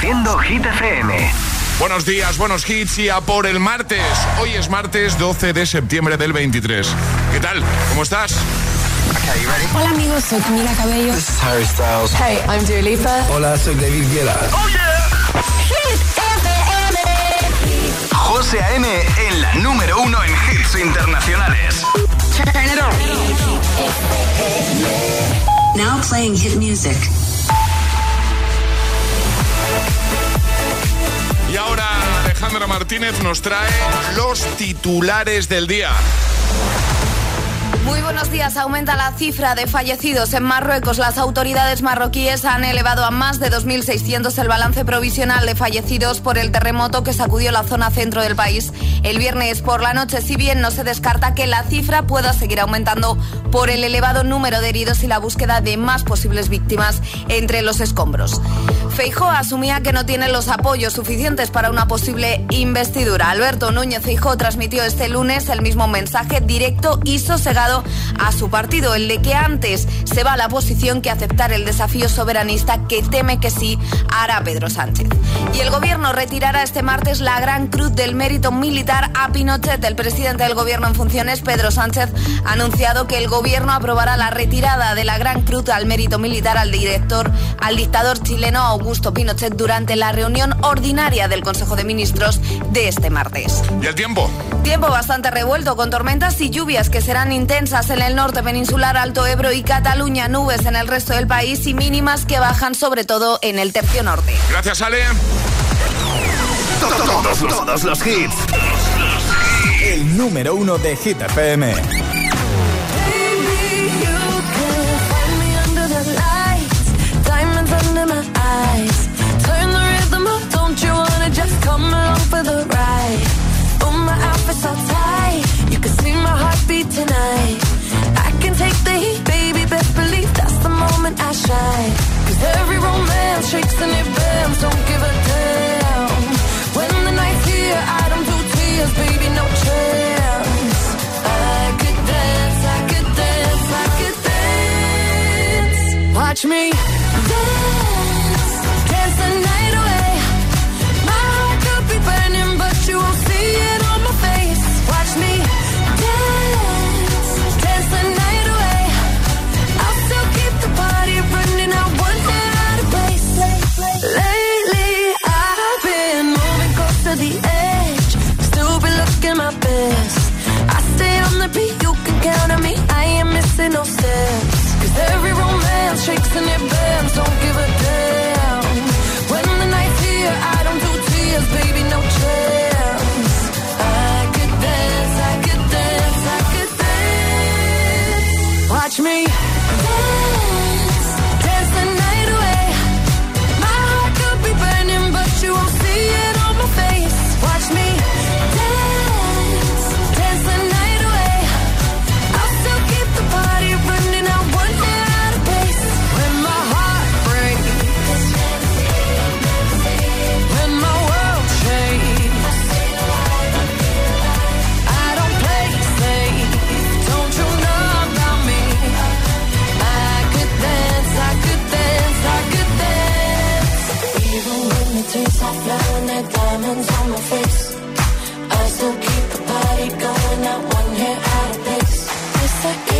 Reproduciendo Hit FM. Buenos días, buenos hits y a por el martes. Hoy es martes 12 de septiembre del 23. ¿Qué tal? ¿Cómo estás? Hola amigos, soy Camila Cabello. This is Harry Styles. Hey, I'm Dua Lipa. Hola, soy David Guetta. ¡Oh, yeah! Hit FM. José A.M. en la número uno en hits internacionales. Turn it on. Now playing hit music. Alejandra Martínez nos trae los titulares del día. Muy buenos días. Aumenta la cifra de fallecidos en Marruecos. Las autoridades marroquíes han elevado a más de 2.600 el balance provisional de fallecidos por el terremoto que sacudió la zona centro del país el viernes por la noche, si bien no se descarta que la cifra pueda seguir aumentando por el elevado número de heridos y la búsqueda de más posibles víctimas entre los escombros. Feijó asumía que no tiene los apoyos suficientes para una posible investidura. Alberto Núñez Feijó transmitió este lunes el mismo mensaje directo y sosegado a su partido, el de que antes se va a la posición que aceptar el desafío soberanista que teme que sí hará Pedro Sánchez. Y el gobierno retirará este martes la Gran Cruz del Mérito Militar a Pinochet. El presidente del gobierno en funciones, Pedro Sánchez, ha anunciado que el gobierno aprobará la retirada de la Gran Cruz al Mérito Militar al director, al dictador chileno Augusto Pinochet durante la reunión ordinaria del Consejo de Ministros de este martes. ¿Y el tiempo? Tiempo bastante revuelto con tormentas y lluvias que serán intensas en el norte peninsular, Alto Ebro y Cataluña, nubes en el resto del país y mínimas que bajan sobre todo en el tercio norte. Gracias, Ale. Todos, los, todos los hits. El número uno de Hit FM.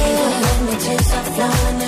Yes, I can. Even when the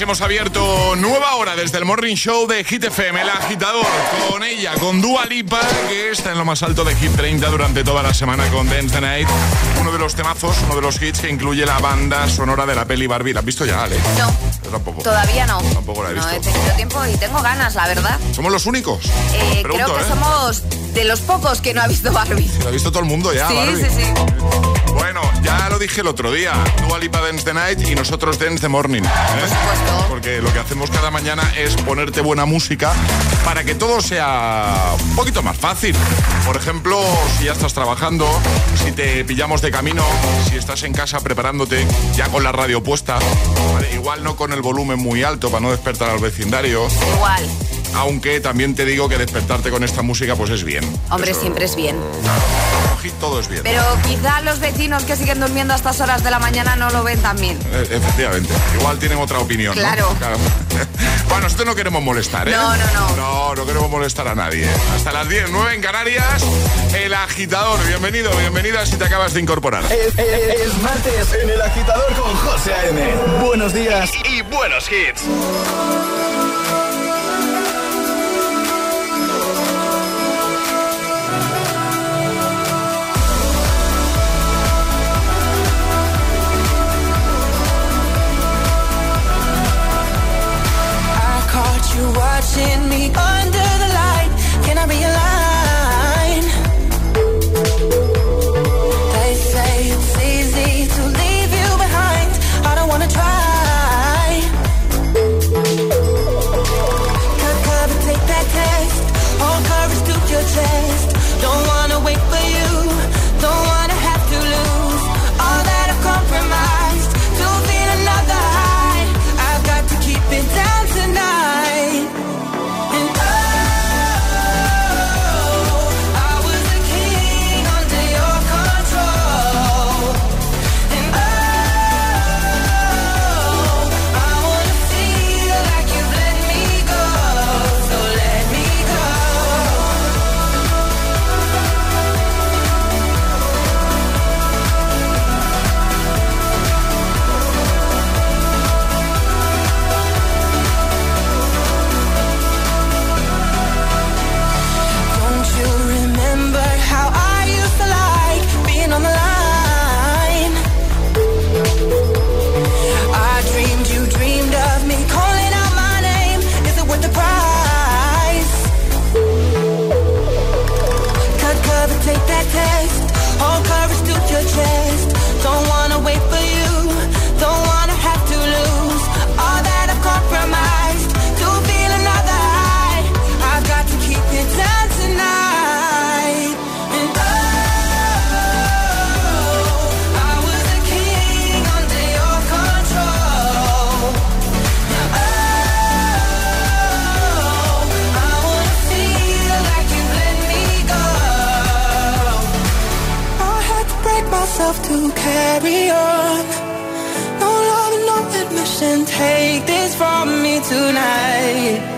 Hemos abierto nueva hora desde el Morning Show de Hit FM, el agitador, con ella, con Dua Lipa, que está en lo más alto de Hit 30 durante toda la semana con Dance the Night, uno de los temazos, uno de los hits que incluye la banda sonora de la peli Barbie. ¿La has visto ya, Ale? No. Yo tampoco. Todavía no. Tampoco la he No visto. he tenido tiempo y tengo ganas, la verdad. ¿Somos los únicos? Eh, Pregunto, creo que ¿eh? somos de los pocos que no ha visto Barbie. lo ha visto todo el mundo ya, sí, Barbie. Sí, sí, Bueno, ya lo dije el otro día. Dua Lipa Dance the Night y nosotros Dance the Morning. ¿eh? Por supuesto. Porque lo que hacemos cada mañana es ponerte buena música para que todo sea un poquito más fácil. Por ejemplo, si ya estás trabajando, si te pillamos de camino, si estás en casa preparándote ya con la radio puesta, ¿vale? igual no con el volumen muy alto para no despertar al vecindario. Igual. Aunque también te digo que despertarte con esta música pues es bien. Hombre, Eso- siempre es bien. Aquí todo es bien. Pero quizá los vecinos que siguen durmiendo a estas horas de la mañana no lo ven tan bien. Eh, Efectivamente. Igual tienen otra opinión. ¿no? Claro. bueno, esto no queremos molestar, ¿eh? No, no, no. No, no queremos molestar a nadie. Hasta las 10, 9 en Canarias, el agitador. Bienvenido, bienvenida si te acabas de incorporar. Es, es- es martes en el agitador con José A.M. Buenos días. Y buenos hits. Carry on. No love no admission. Take this from me tonight.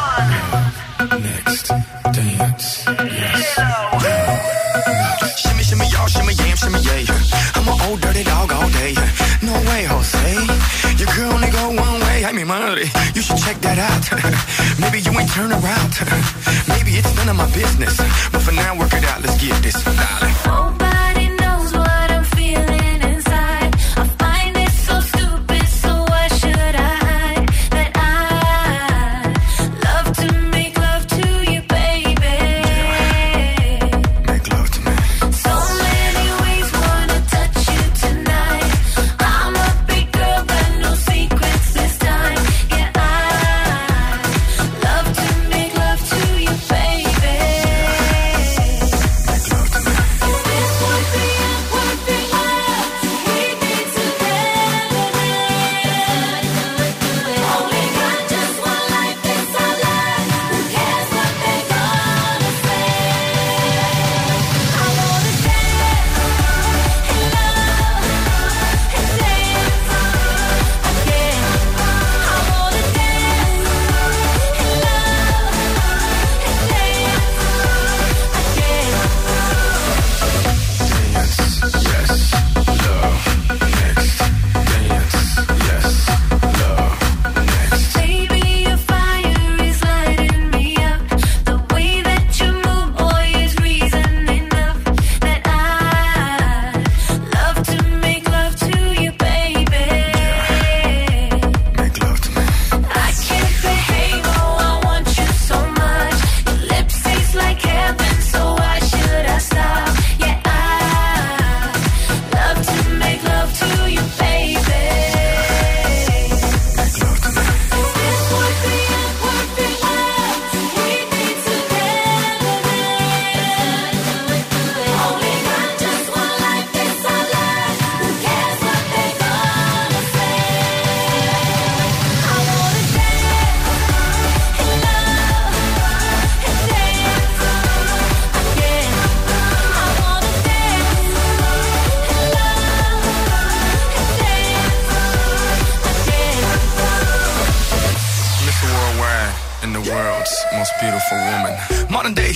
money. You should check that out. Maybe you ain't turn around. Maybe it's none of my business. But for now,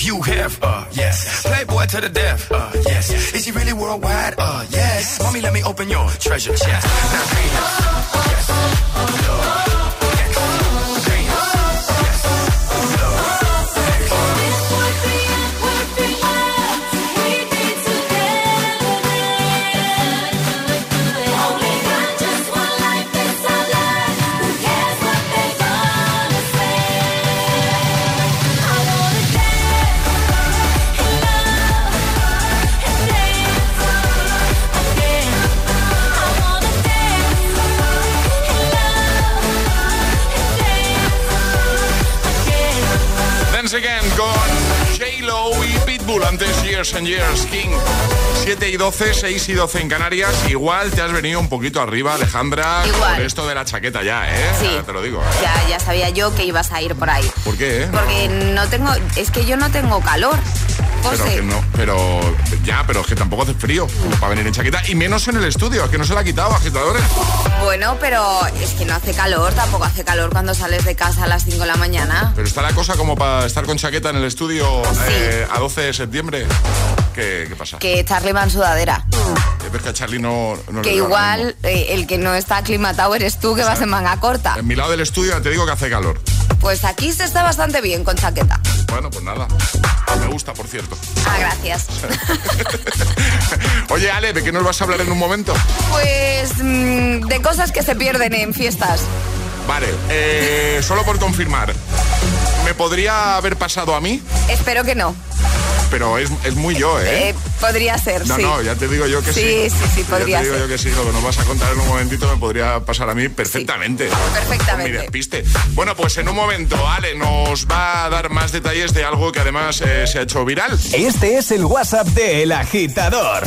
Hugh Hef, uh, yes. Playboy to the death, uh, yes. Is he really worldwide? Uh, yes. Mommy, let me open your treasure chest. Now, Years and Years King 7 y 12, 6 y 12 en Canarias Igual te has venido un poquito arriba Alejandra Igual. Por esto de la chaqueta ya, ¿eh? Sí. Ya te lo digo ¿eh? Ya, ya sabía yo que ibas a ir por ahí. ¿Por qué? eh? Porque no tengo, es que yo no tengo calor. Pero que no, pero ya, pero es que tampoco hace frío para venir en chaqueta y menos en el estudio, que no se la ha quitado, agitadores. Bueno, pero es que no hace calor, tampoco hace calor cuando sales de casa a las 5 de la mañana. Pero está la cosa como para estar con chaqueta en el estudio eh, a 12 de septiembre. ¿Qué, qué pasa? Que Charlie va en sudadera. Eh, ves que a Charlie no, no Que igual eh, el que no está aclimatado eres tú que vas en manga corta. En mi lado del estudio te digo que hace calor. Pues aquí se está bastante bien con chaqueta. Bueno, pues nada. Me gusta, por cierto. Ah, gracias. Oye, Ale, ¿de qué nos vas a hablar en un momento? Pues mm, de cosas que se pierden en fiestas. Vale, eh, solo por confirmar. ¿Me podría haber pasado a mí? Espero que no. Pero es, es muy yo, ¿eh? Eh, podría ser, No, sí. no, ya te digo yo que sí. Sí, sí, sí, podría Ya te digo ser. yo que sí, lo que nos vas a contar en un momentito me podría pasar a mí perfectamente. Perfectamente. Con mi despiste. Bueno, pues en un momento Ale nos va a dar más detalles de algo que además eh, se ha hecho viral. Este es el WhatsApp de El Agitador.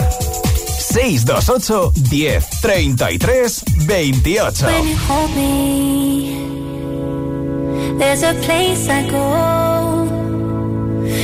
628 10 33 28. When you hold me, there's a place I go.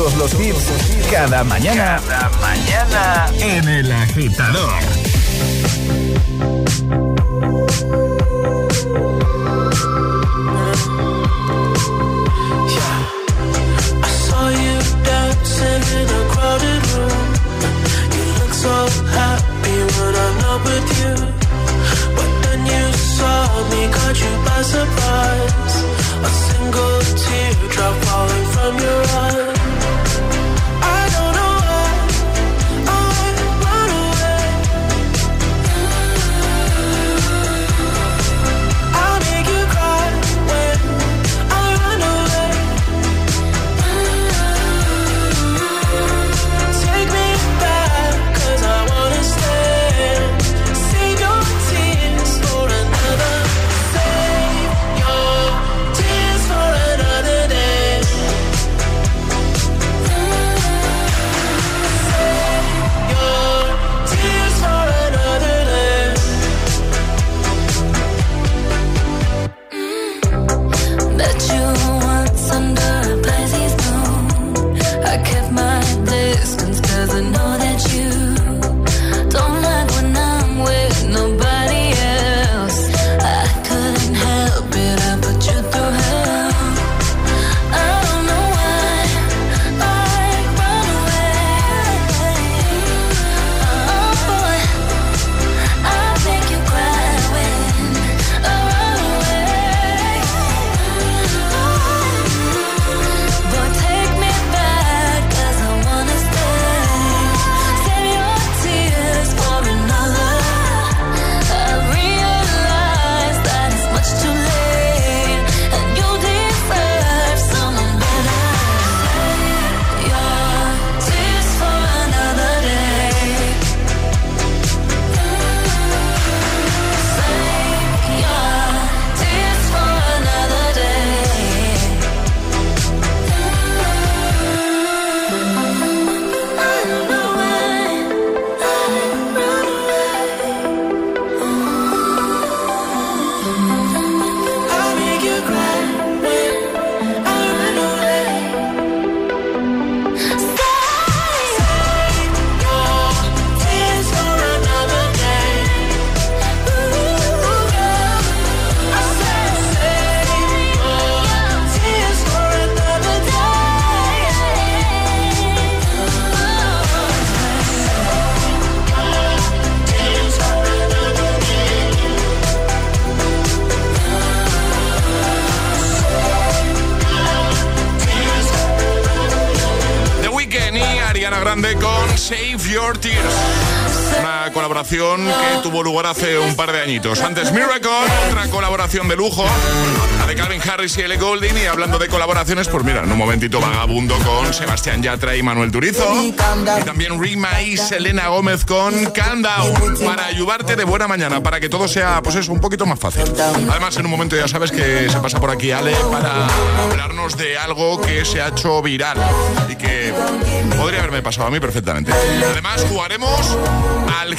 Todos los hits cada mañana. Grande con Save Your Tears. Colaboración que tuvo lugar hace un par de añitos. Antes Miracle, otra colaboración de lujo, la de Calvin Harris y L. Golding. Y hablando de colaboraciones, pues mira, en un momentito vagabundo con Sebastián Yatra y Manuel Turizo. Y también Rima y Selena Gómez con Calm Down, para ayudarte de buena mañana, para que todo sea, pues eso, un poquito más fácil. Además, en un momento ya sabes que se pasa por aquí Ale para hablarnos de algo que se ha hecho viral y que podría haberme pasado a mí perfectamente. Además, jugaremos al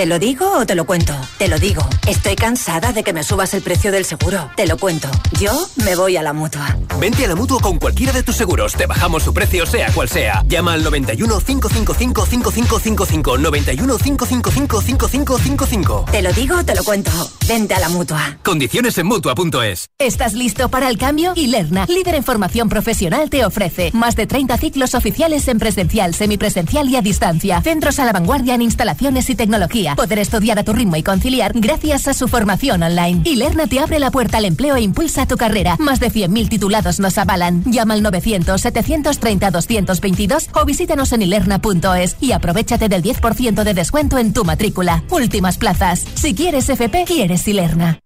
¿Te lo digo o te lo cuento? Te lo digo. Estoy cansada de que me subas el precio del seguro. Te lo cuento. Yo me voy a la mutua. Vente a la mutua con cualquiera de tus seguros. Te bajamos su precio, sea cual sea. Llama al 91 555 5555. 91 555 5555. Te lo digo o te lo cuento. Vente a la mutua. Condiciones en mutua.es. ¿Estás listo para el cambio? Ilerna, líder en formación profesional, te ofrece más de 30 ciclos oficiales en presencial, semipresencial y a distancia. Centros a la vanguardia en instalaciones y tecnología. Poder estudiar a tu ritmo y conciliar gracias a su formación online. Ilerna te abre la puerta al empleo e impulsa tu carrera. Más de 100.000 titulados nos avalan. Llama al 900-730-222 o visítanos en ilerna.es y aprovechate del 10% de descuento en tu matrícula. Últimas plazas. Si quieres FP, quieres Ilerna.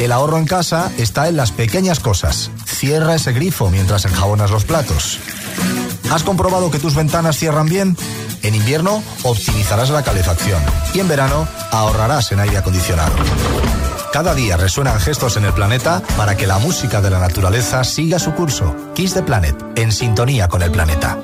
El ahorro en casa está en las pequeñas cosas. Cierra ese grifo mientras enjabonas los platos. ¿Has comprobado que tus ventanas cierran bien? En invierno optimizarás la calefacción y en verano ahorrarás en aire acondicionado. Cada día resuenan gestos en el planeta para que la música de la naturaleza siga su curso. Kiss the Planet, en sintonía con el planeta.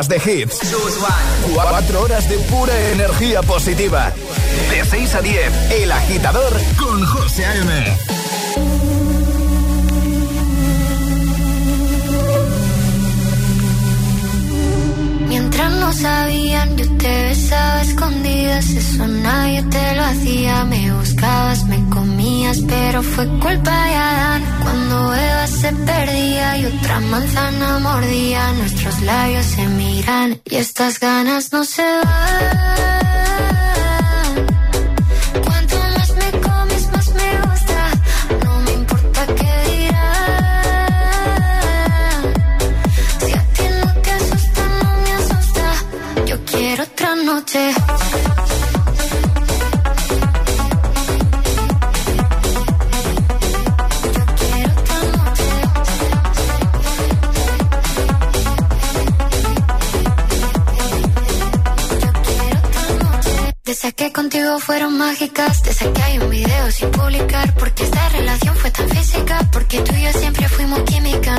Horas de hits. 4 horas de pura energía positiva. De 6 a 10, El Agitador con José A.M. Mientras no sabían, yo te besaba escondidas, eso nadie te lo hacía. Me buscabas, me comías, pero fue culpa de Adán. Cuando Eva se perdía y otra manzana mordía, nuestros labios se y estas ganas no se van. Que contigo fueron mágicas, desde que hay un video sin publicar, porque esta relación fue tan física, porque tú y yo siempre fuimos química,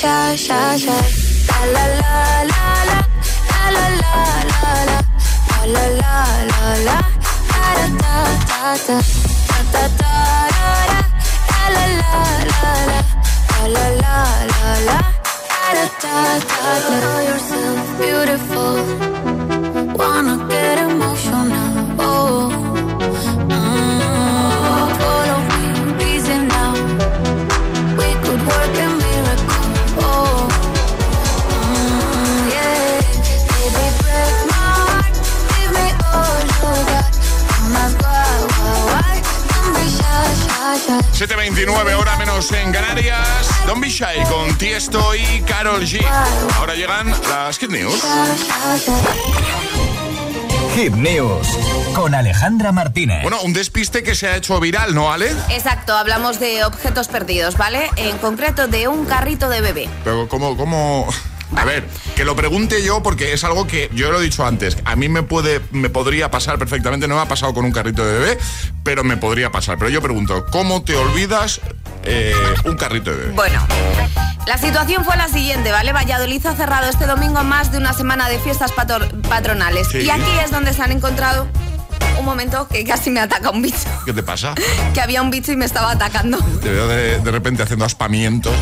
shy, shy, shy. La la la la la. La la la la la. La la la la. Da da da da. Da da da da. La la la la la. La la la la la. Da da da da. Know yourself beautiful. Wanna llegan las Kid News. Hit News con Alejandra Martínez. Bueno, un despiste que se ha hecho viral, ¿no, Ale? Exacto, hablamos de objetos perdidos, ¿vale? En concreto de un carrito de bebé. Pero ¿cómo, cómo... A ver, que lo pregunte yo porque es algo que yo lo he dicho antes. A mí me puede, me podría pasar perfectamente. No me ha pasado con un carrito de bebé, pero me podría pasar. Pero yo pregunto, ¿cómo te olvidas eh, un carrito de bebé? Bueno, la situación fue la siguiente, ¿vale? Valladolid ha cerrado este domingo más de una semana de fiestas patro- patronales. Sí. Y aquí es donde se han encontrado un momento que casi me ataca un bicho. ¿Qué te pasa? Que había un bicho y me estaba atacando. Te veo de, de repente haciendo aspamientos.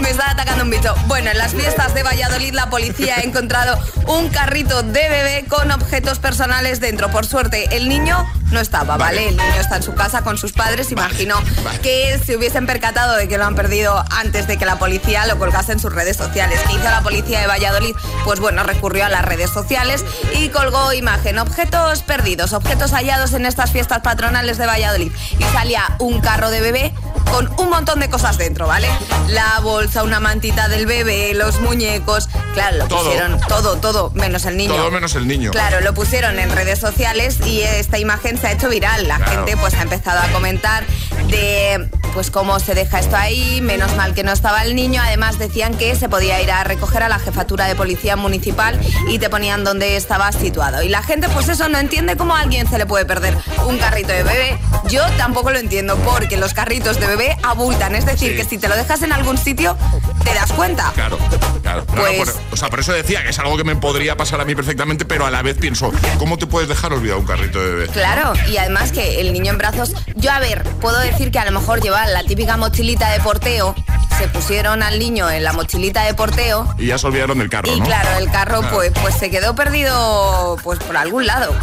Me estaba atacando un bicho. Bueno, en las fiestas de Valladolid la policía ha encontrado un carrito de bebé con objetos personales dentro. Por suerte, el niño no estaba, ¿vale? Vale. El niño está en su casa con sus padres. Imagino que se hubiesen percatado de que lo han perdido antes de que la policía lo colgase en sus redes sociales. ¿Qué hizo la policía de Valladolid? Pues bueno, recurrió a las redes sociales y colgó imagen. Objetos perdidos, objetos hallados en estas fiestas patronales de Valladolid. Y salía un carro de bebé con un montón de cosas dentro, ¿vale? La bolsa, una mantita del bebé, los muñecos. Claro, lo Todo. pusieron todo, todo, menos el niño. Todo menos el niño. Claro, lo pusieron en redes sociales y esta imagen se ha hecho viral. La Claro. gente pues ha empezado a comentar de pues cómo se deja esto ahí, menos mal que no estaba el niño. Además decían que se podía ir a recoger a la jefatura de policía municipal y te ponían dónde estaba situado. Y la gente pues eso no entiende cómo a alguien se le puede perder un carrito de bebé. Yo tampoco lo entiendo porque los carritos de bebé abultan. Es decir, Sí. que si te lo dejas en algún sitio, te das cuenta. Claro, claro. Pues- por, o sea, por eso decía que es algo que me podría pasar a mí perfectamente, pero a la vez pienso, ¿cómo te puedes dejar olvidado un carrito de bebé? Claro, y además que el niño en brazos, yo a ver, puedo decir que a lo mejor lleva la típica mochilita de porteo, se pusieron al niño en la mochilita de porteo Y ya se olvidaron del carro, y ¿no? claro, el carro Claro. pues, pues se quedó perdido pues por algún lado.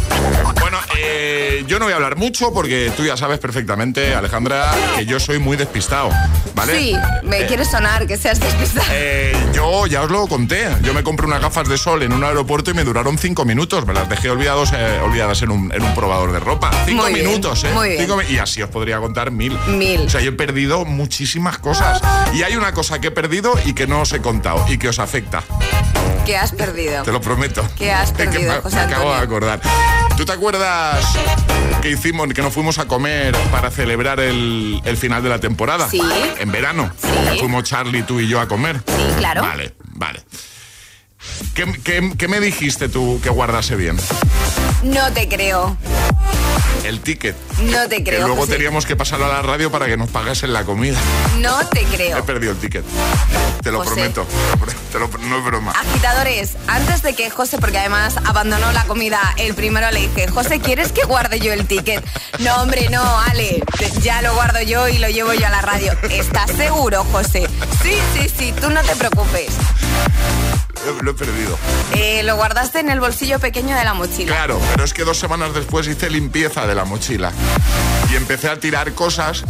Bueno, eh, yo no voy a hablar mucho porque tú ya sabes perfectamente, Alejandra, que yo soy muy despistado, ¿vale? Sí, me Eh, quiere sonar que seas despistado. Eh, yo ya os lo conté. Yo me compré unas gafas de sol en un aeropuerto y me duraron cinco minutos. Me las dejé olvidados, eh, olvidadas en un, en un probador de ropa. Cinco Muy bien, minutos, ¿eh? muy bien. Cinco y así os podría contar mil. Mil. O sea, yo he perdido muchísimas cosas. Y hay una cosa que he perdido y que no os he contado y que os afecta. ¿Qué has perdido? Te lo prometo. ¿Qué has Es que perdido, me, José me acabo de acordar. ¿Tú te acuerdas que hicimos, que nos fuimos a comer para celebrar el, el final de la temporada? Sí. En verano. Fuimos Charlie, tú y yo a comer. Sí, claro. Vale, vale. ¿Qué, qué- qué me dijiste tú que guardase bien? No te creo. El ticket. No te Que creo. luego José. teníamos que pasarlo a la radio para que nos pagasen la comida. No te He creo. perdido el ticket. Te lo José. prometo. Te lo- no es broma. Agitadores, antes de que José, porque además abandonó la comida, el primero le dije, José, ¿quieres que guarde yo el ticket? No, hombre, no, Ale, ya lo guardo yo y lo llevo yo a la radio. ¿Estás seguro, José? Sí, sí, sí, tú no te preocupes. Lo- he perdido. Eh, lo guardaste en el bolsillo pequeño de la mochila. Claro, pero es que dos semanas después hice limpieza de la mochila y empecé a tirar cosas,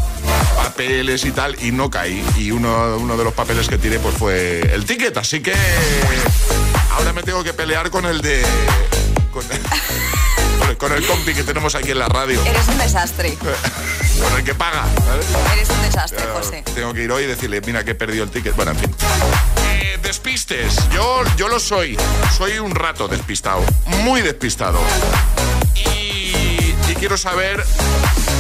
papeles y tal, y no caí. Y uno, uno de los papeles que tiré pues fue el ticket, así que ahora me tengo que pelear con el de... con el, con el compi que tenemos aquí en la radio, Eres un desastre. con el que paga. Eres un desastre, Ya, José. Tengo que ir hoy y decirle, mira que he perdido el ticket. Bueno, en fin. Eh, despistes. Yo, yo lo soy. Soy un rato despistado. Muy despistado. Quiero saber,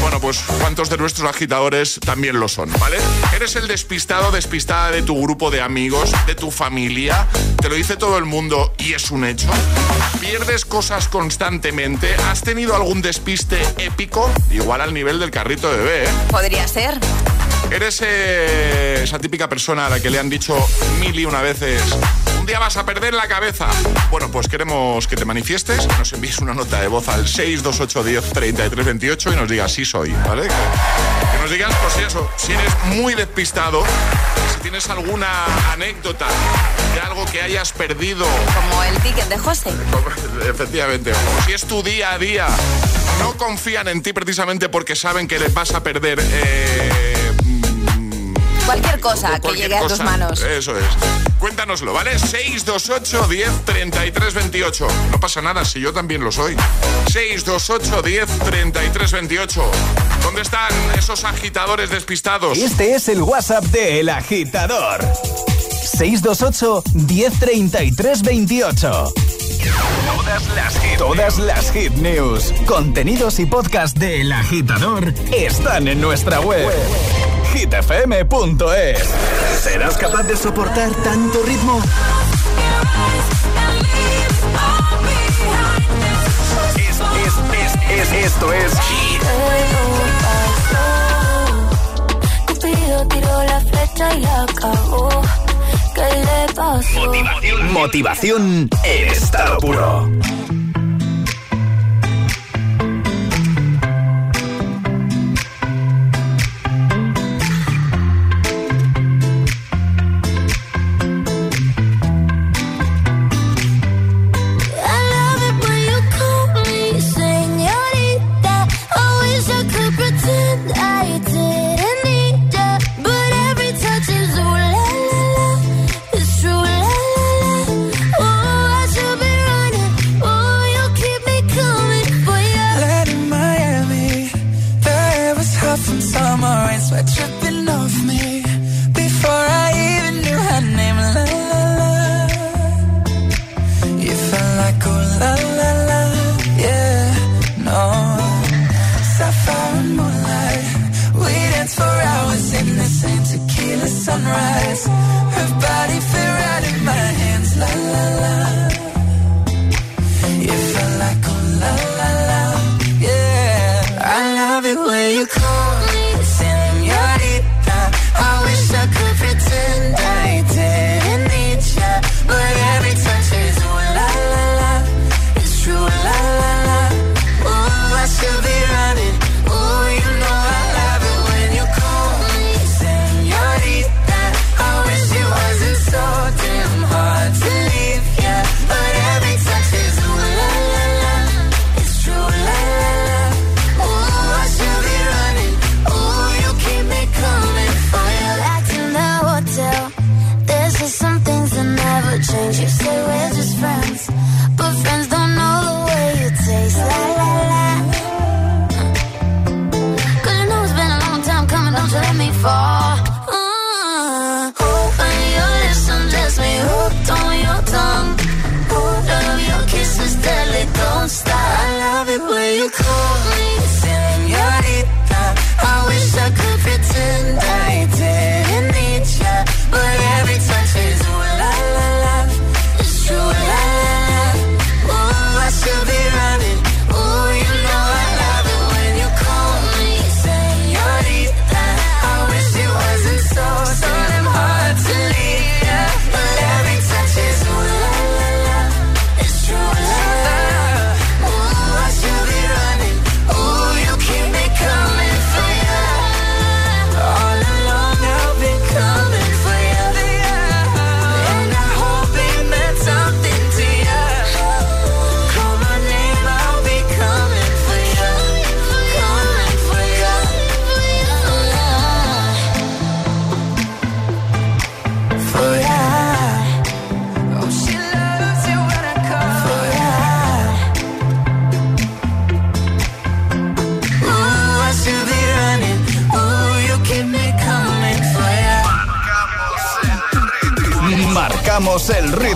bueno, pues cuántos de nuestros agitadores también lo son, ¿vale? ¿Eres el despistado, despistada de tu grupo de amigos, de tu familia? ¿Te lo dice todo el mundo y es un hecho? ¿Pierdes cosas constantemente? ¿Has tenido algún despiste épico? Igual al nivel del carrito de bebé, ¿eh? Podría ser. ¿Eres eh, esa típica persona a la que le han dicho mil y una veces, día vas a perder la cabeza? Bueno, pues queremos que te manifiestes, nos envíes una nota de voz al 628 10 33 28 y nos digas sí soy, ¿vale? Que, que nos digas, pues eso, si eres muy despistado, si tienes alguna anécdota de algo que hayas perdido, Como el ticket de José. efectivamente, o si es tu día a día, no confían en ti precisamente porque saben que les vas a perder. eh, Cualquier cosa que cualquier llegue a tus cosa. manos. Eso es. Cuéntanoslo, ¿vale? 628 10 33 28. No pasa nada si yo también lo soy. 628 10 33 28. ¿Dónde están esos agitadores despistados? Este es el WhatsApp de El Agitador. 628 1033 28. Todas las hit, todas las hit news, contenidos y podcast de El Agitador están en nuestra web. hitfm.es. ¿Serás capaz de soportar tanto ritmo? Es, es, es, es, esto es Cupido tiró la flecha y la acabó. ¿Qué le pasó? Motivación, motivación en estado puro.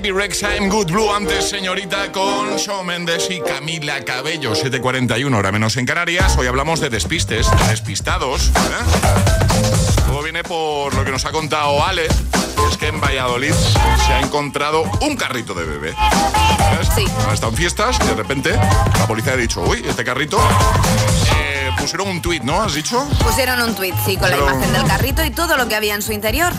Bibi I'm Good Blue, antes señorita con Shawn Mendes y Camila Cabello, 7.41, hora menos en Canarias. Hoy hablamos de despistes, de despistados. ¿eh? Todo viene por lo que nos ha contado Ale, que es que en Valladolid se ha encontrado un carrito de bebé. ¿Sabes? Sí. Han estado en fiestas y de repente la policía ha dicho, uy, este carrito... Eh, pusieron un tuit, ¿no? ¿Has dicho? Pusieron un tuit, sí, con Pero- la imagen del carrito y todo lo que había en su interior,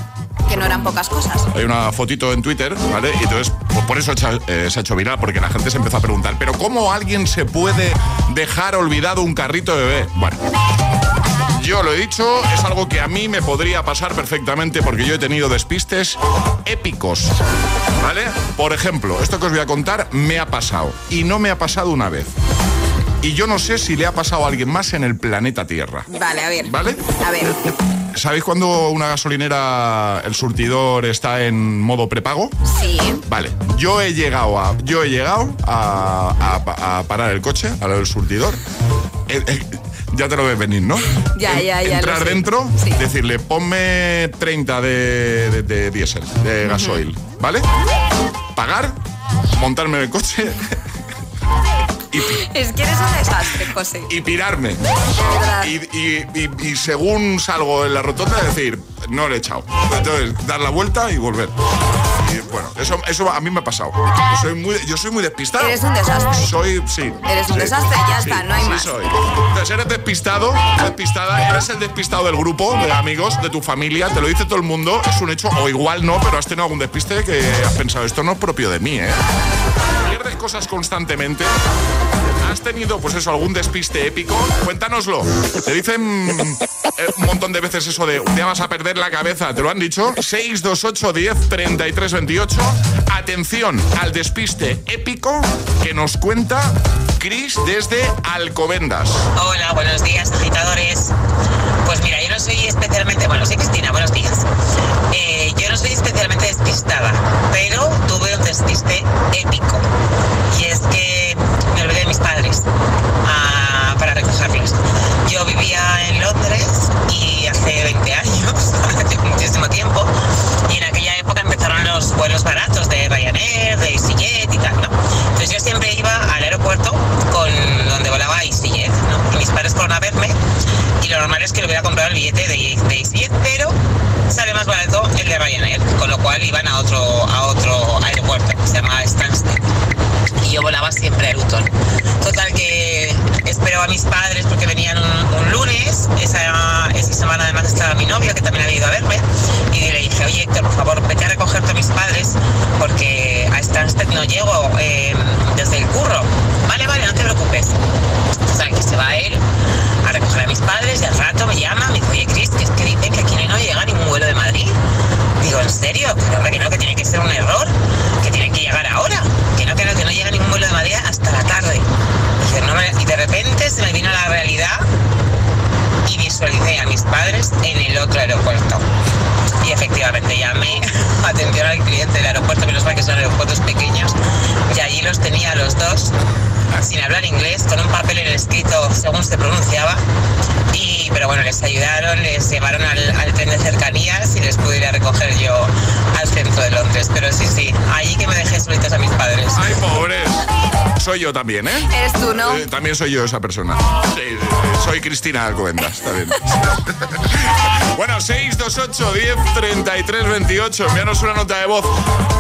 que no eran pocas cosas. Hay una fotito en Twitter, ¿vale? Y entonces, pues por eso eh, se ha hecho viral, porque la gente se empezó a preguntar, ¿pero cómo alguien se puede dejar olvidado un carrito de bebé? Bueno. Yo lo he dicho, es algo que a mí me podría pasar perfectamente porque yo he tenido despistes épicos, ¿vale? Por ejemplo, esto que os voy a contar me ha pasado y no me ha pasado una vez. Y yo no sé si le ha pasado a alguien más en el planeta Tierra. Vale, a ver. ¿Vale? A ver. ¿Sabéis cuando una gasolinera, el surtidor está en modo prepago? Sí. Vale, yo he llegado a, yo he llegado a, a- a parar el coche, a lo del surtidor. Eh, eh, ya te lo ves venir, ¿no? Ya, ya, ya. Entrar dentro, Sí. decirle, ponme 30 de, de, de diésel, de gasoil, ¿vale? Pagar, montarme en el coche Es que eres un desastre, José. y pirarme. Y, y- y- y según salgo en la rotonda, decir, no le he echado. Entonces, dar la vuelta y volver. Y bueno, eso, eso a mí me ha pasado. Yo soy muy, yo soy muy despistado. Eres un desastre. Soy, sí. Eres un sí, desastre, ya está, no hay sí más. soy. Entonces, eres despistado, despistada, eres el despistado del grupo, de amigos, de tu familia, te lo dice todo el mundo, es un hecho, o igual no, pero has tenido algún despiste que has pensado, esto no es propio de mí, ¿eh? Pierdes cosas constantemente. ¿Has tenido, pues eso, algún despiste épico? Cuéntanoslo. Te dicen eh, un montón de veces eso de día vas a perder la cabeza. ¿Te lo han dicho? 628 10 33 28. Atención al despiste épico que nos cuenta Chris desde Alcobendas. Hola, buenos días, agitadores. Pues mira, yo no soy especialmente, bueno, soy Cristina, buenos días. Eh, yo no soy especialmente despistada, pero tuve un despiste épico. Y es que me olvidé de mis padres ah, para recogerlos. Yo vivía en Londres y hace 20 años, hace muchísimo tiempo, y en aquella época empezaron los vuelos baratos de Ryanair, de EasyJet y tal, ¿no? Entonces yo siempre iba al aeropuerto con donde volaba EasyJet, ¿no? Mis padres fueron a verme y lo normal es que le hubiera comprado el billete de, de EasyJet, pero sale más barato el de Ryanair, con lo cual iban a otro, a otro aeropuerto que se llama Stansted. Y yo volaba siempre a Luton. Total que esperaba a mis padres porque venían un, un lunes, esa, esa semana además estaba mi novio que también había ido a verme y le dije, oye Héctor, por favor, vete a recogerte a mis padres porque a Stansted no llego eh, desde el curro. Vale, no te preocupes. Total, que se va él a recoger a mis padres y al rato me llama, me dice, oye Cris, que es que dicen que aquí no llega ningún vuelo de Madrid. Digo, ¿en serio? Que hombre, que no, que tiene que ser un error, que tienen que llegar ahora, que no, que no, que no llega ningún vuelo de Madrid hasta la tarde. Y de repente se me vino la realidad y visualicé a mis padres en el otro aeropuerto. Y efectivamente llamé atención al cliente del aeropuerto, menos mal que son aeropuertos pequeños, y allí los tenía los dos sin hablar inglés, con un papel en el escrito según se pronunciaba. Pero bueno, les ayudaron, les llevaron al, al tren de cercanías y les pude ir a recoger yo al centro de Londres. Pero sí, sí, allí que me dejé solitos a mis padres. ¡Ay, pobres! Soy yo también, ¿eh? Eres tú, ¿no? Eh, también soy yo esa persona. Sí, soy Cristina Alcobendas, está bien. bueno, 628 10 33 28. Envíanos una nota de voz.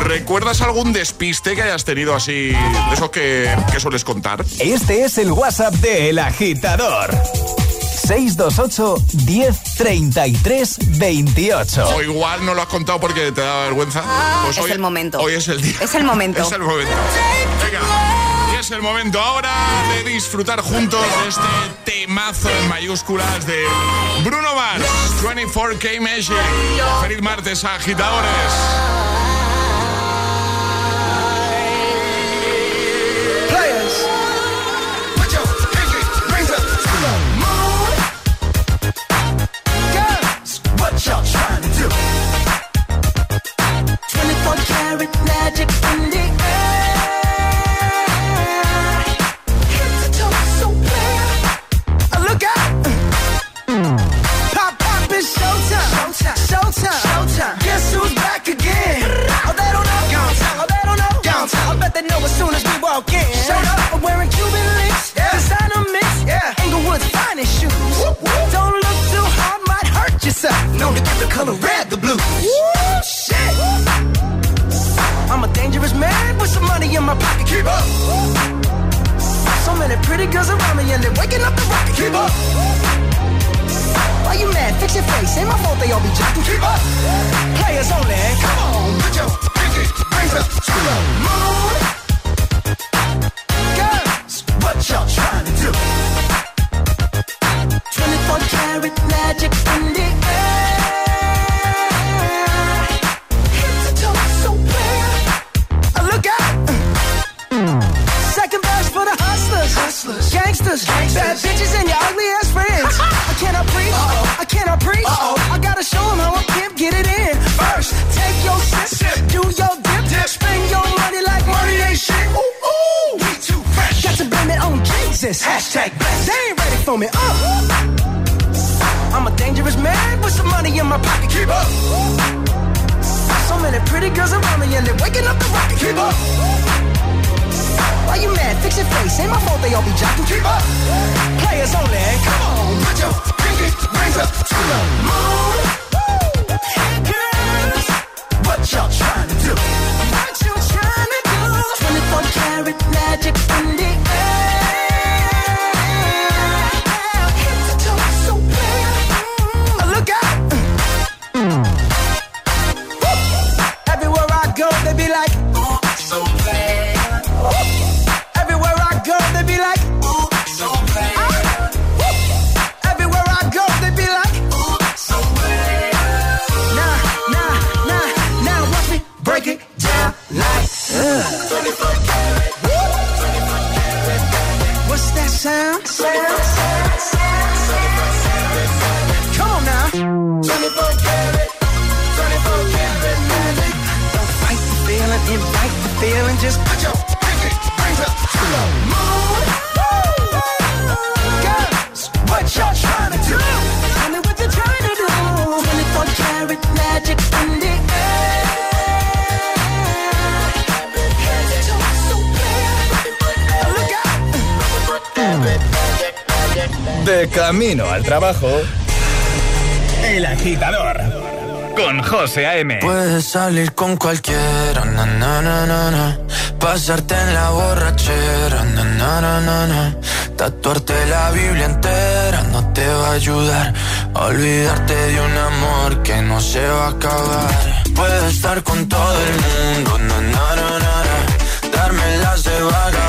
¿Recuerdas algún despiste que hayas tenido así, de esos que, que sueles contar? Este es el WhatsApp de El Agitador. 628 10 33 28. O igual no lo has contado porque te da vergüenza. Pues Es hoy, el momento. Hoy es el día. Es el momento. Es el momento. Venga. Y es el momento ahora de disfrutar juntos de este temazo en mayúsculas de Bruno Mars, 24K Magic. Feliz martes, agitadores. Up, I'm wearing Cuban links. Yeah. Designer mix. Yeah. Inglewood's finest shoes. Don't look too hard, might hurt yourself. Known to give the color red the blues. Woo, shit. I'm a dangerous man with some money in my pocket. Keep up. So many pretty girls around me and they're waking up the rocket. Keep up. Why you mad? Fix your face. Ain't my fault they all be jacking. Keep up. Players only. Come on, put your pinky rings up to the moon. Pretty girls around me and they're waking up the rocket. Keep up. Why you mad? Fix your face. Ain't my fault they all be jocking. Keep up. Players only. Come on, put your pinky rings up to the moon. Girls, what y'all trying to do? What you trying to do? 24 karat magic in the De camino al trabajo. El agitador. Con José A.M. Puedes salir con cualquiera, na, na, na, na, na. pasarte en la borrachera, na, na, na, na, na. tatuarte la Biblia entera no te va a ayudar a olvidarte de un amor que no se va a acabar. Puedes estar con todo el mundo, na, na, na, na, na. darme las de vagabundo,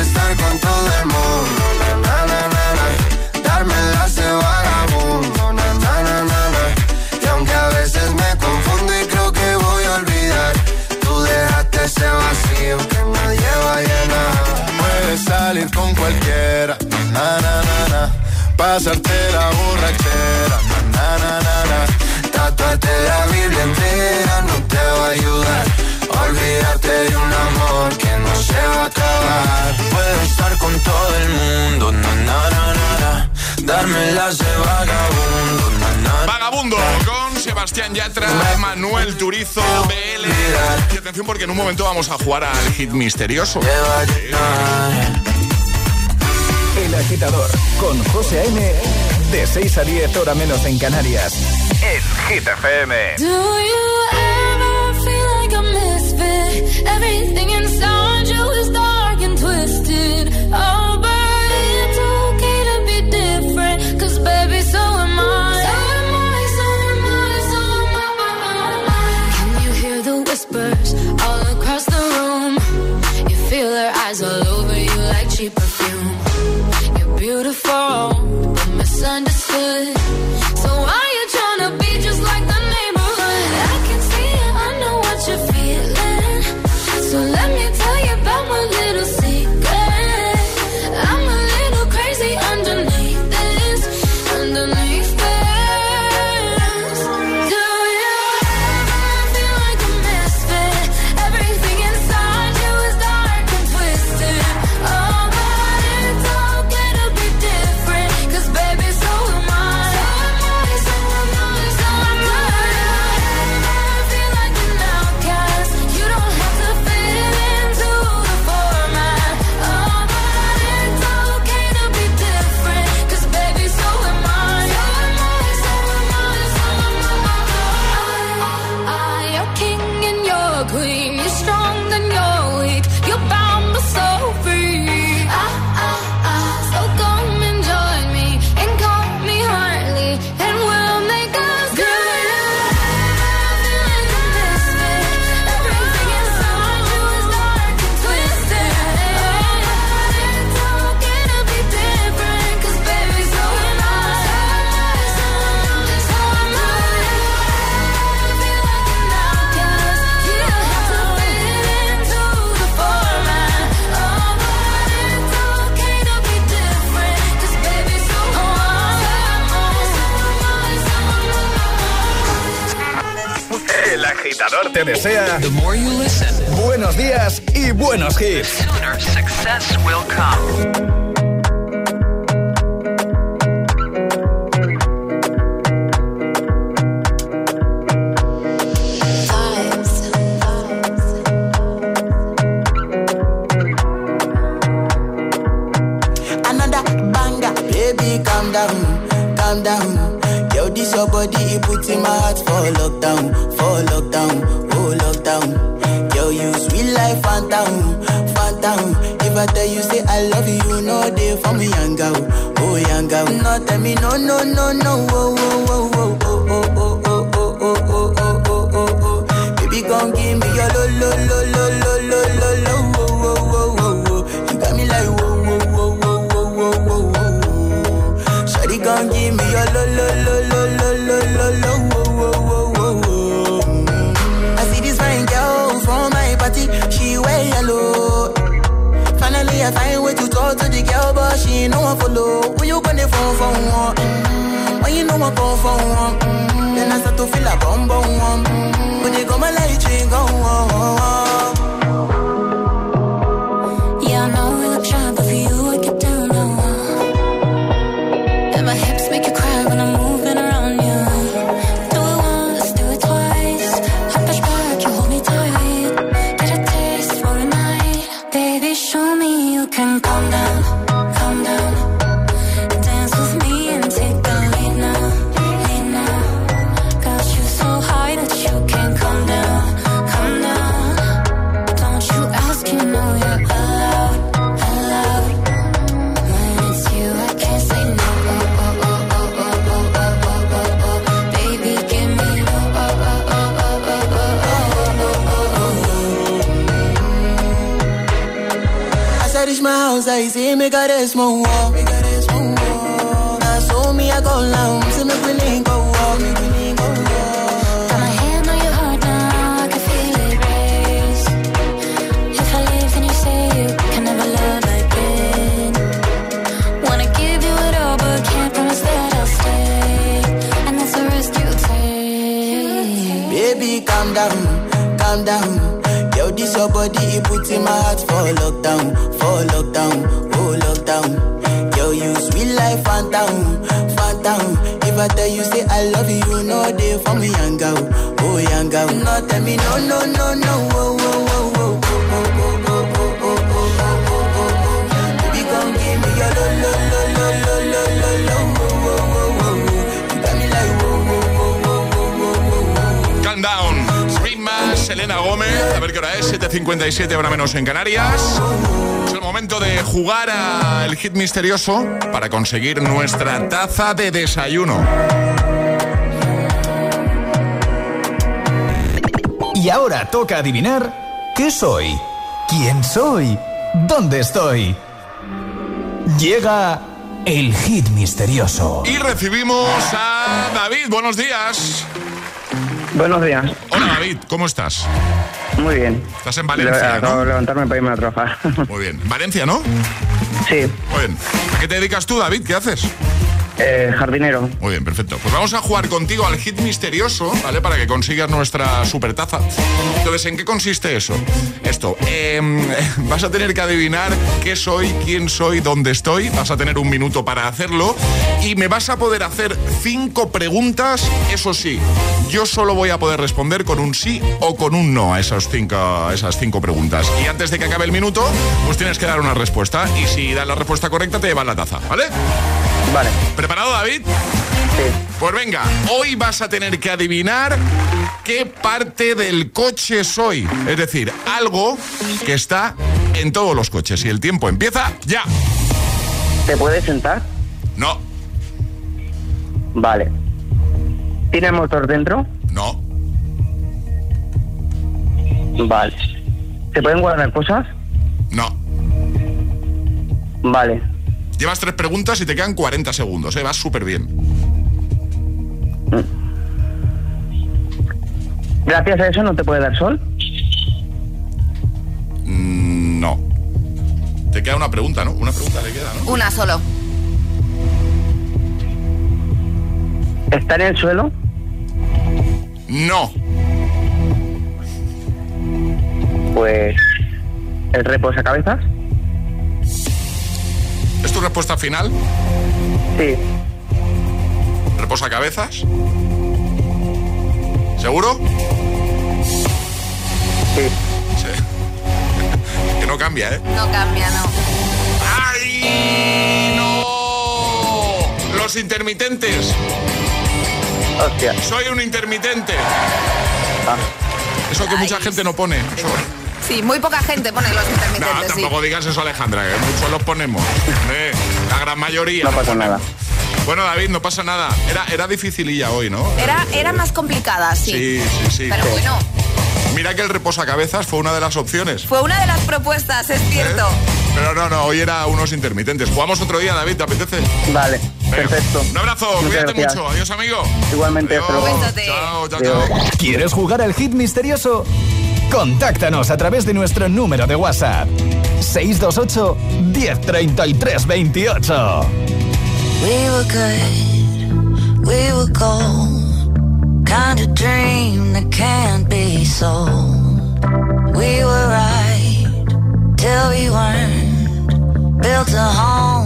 Estar con todo el mundo, na, na, na, na, na. darme las de vagabundo, na, na, na, na, na. y aunque a veces me confundo y creo que voy a olvidar, tú dejaste ese vacío que nadie va a llenar. Puedes salir con cualquiera, na, na, na, na. pasarte la borrachera, na, na, na, na. Tatuarte la Biblia entera no te va a ayudar olvidarte de un amor que no se va a acabar. Puedes estar con todo el mundo, na, na, na, na, na. darme las de vagabundo, na, na, Vagabundo con Sebastián Yatra, Manuel Turizo, BL. Y atención porque en un momento vamos a jugar al hit misterioso. El agitador con José A.M. De 6 a 10 hora menos en Canarias. En Hit FM. everything inside. let me tell oh lockdown. yo you sweet life, phantom, phantom. If I tell you say I love you, no day for me, young oh young girl. No tell me no, no, no, no, oh, oh, oh, oh, oh, oh, oh, oh, oh, oh, oh, oh, oh, oh. Baby, gon' give me your lo, lo, lo, lo, lo. she ain't no one follow. When you gonna phone for one? Mm-hmm. When you know one phone for one? Mm-hmm. Then I start to feel a bum bum. Mm-hmm. When they go my light, you go. Oh, oh, oh. oh. pasa y si me quieres mover. Me quieres mover. Asumí a con la um, un me quieren go walk. Me quieren go your heart now, I can feel it race. If I leave then you say you can never love again. Wanna give you it all but can't promise that I'll stay. And that's the risk you take. Baby, calm down, calm down This your body, it puts in my heart for lockdown, for lockdown, oh lockdown. Girl, you sweet life, phantom, phantom. If I tell you, say I love you, you know they for me, young girl, oh young girl. No, tell me, no, no, no, no, oh, oh. Selena Gómez. A ver qué hora es, 7.57, hora menos en Canarias. Es el momento de jugar al hit misterioso para conseguir nuestra taza de desayuno. Y ahora toca adivinar qué soy, quién soy, dónde estoy. Llega el hit misterioso. Y recibimos a David. Buenos días. Buenos días. Hola David, ¿cómo estás? Muy bien. Estás en Valencia, Acabo ¿no? de levantarme para irme a trabajar. Muy bien. Valencia, ¿no? Sí. Muy bien. ¿A qué te dedicas tú, David? ¿Qué haces? Eh, jardinero. Muy bien, perfecto. Pues vamos a jugar contigo al hit misterioso, ¿vale? Para que consigas nuestra super taza. Entonces, ¿en qué consiste eso? Esto, em, vas a tener que adivinar qué soy, quién soy, dónde estoy. Vas a tener un minuto para hacerlo. Y me vas a poder hacer cinco preguntas, eso sí. Yo solo voy a poder responder con un sí o con un no a esas cinco, a esas cinco preguntas. Y antes de que acabe el minuto, pues tienes que dar una respuesta. Y si das la respuesta correcta, te llevas la taza, ¿vale? Vale. ¿Preparado, David? Sí. Pues venga, hoy vas a tener que adivinar qué parte del coche soy. Es decir, algo que está en todos los coches. Y el tiempo empieza ya. ¿Te puedes sentar? No, Vale. ¿Tiene motor dentro? no, Vale. ¿Se pueden guardar cosas? no. Vale. Llevas tres preguntas y te quedan 40 segundos, ¿eh? Vas súper bien. Gracias a eso no te puede dar sol. Mm, no. Te queda una pregunta, ¿no? Una pregunta le queda, ¿no? Una solo. ¿Está en el suelo? No. Pues. ¿El reposacabezas? ¿Es tu respuesta final? Sí. ¿Reposa cabezas? ¿Seguro? Sí. Sí. que no cambia, ¿eh? No cambia, no. ¡Ay! ¡No! Los intermitentes. Hostia. Soy un intermitente. Ah. Eso que mucha gente no pone. Eso- Sí, muy poca gente pone los No, intermitentes, sí. tampoco digas eso, Alejandra, que muchos los ponemos. Eh, la gran mayoría. No pasa nada. Bueno, David, no pasa nada. Era, era dificililla hoy, ¿no? Era, era más complicada, sí. Sí, sí, sí. Pero bueno, Mira que el reposacabezas fue una de las opciones. fue una de las propuestas, es cierto. Pero no, no, hoy era unos intermitentes. Jugamos otro día, David, ¿te apetece? Vale. Perfecto. Un abrazo, Muchas cuídate gracias. mucho. Adiós, amigo. Igualmente. Chao, chao, Adiós. chao. ¿Quieres jugar al hit misterioso? Contáctanos a través de nuestro número de WhatsApp. 628 1033 28. We were good, we were gold. Kind of dream that can't be sold. We were right till we weren't. Built a home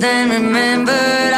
then remember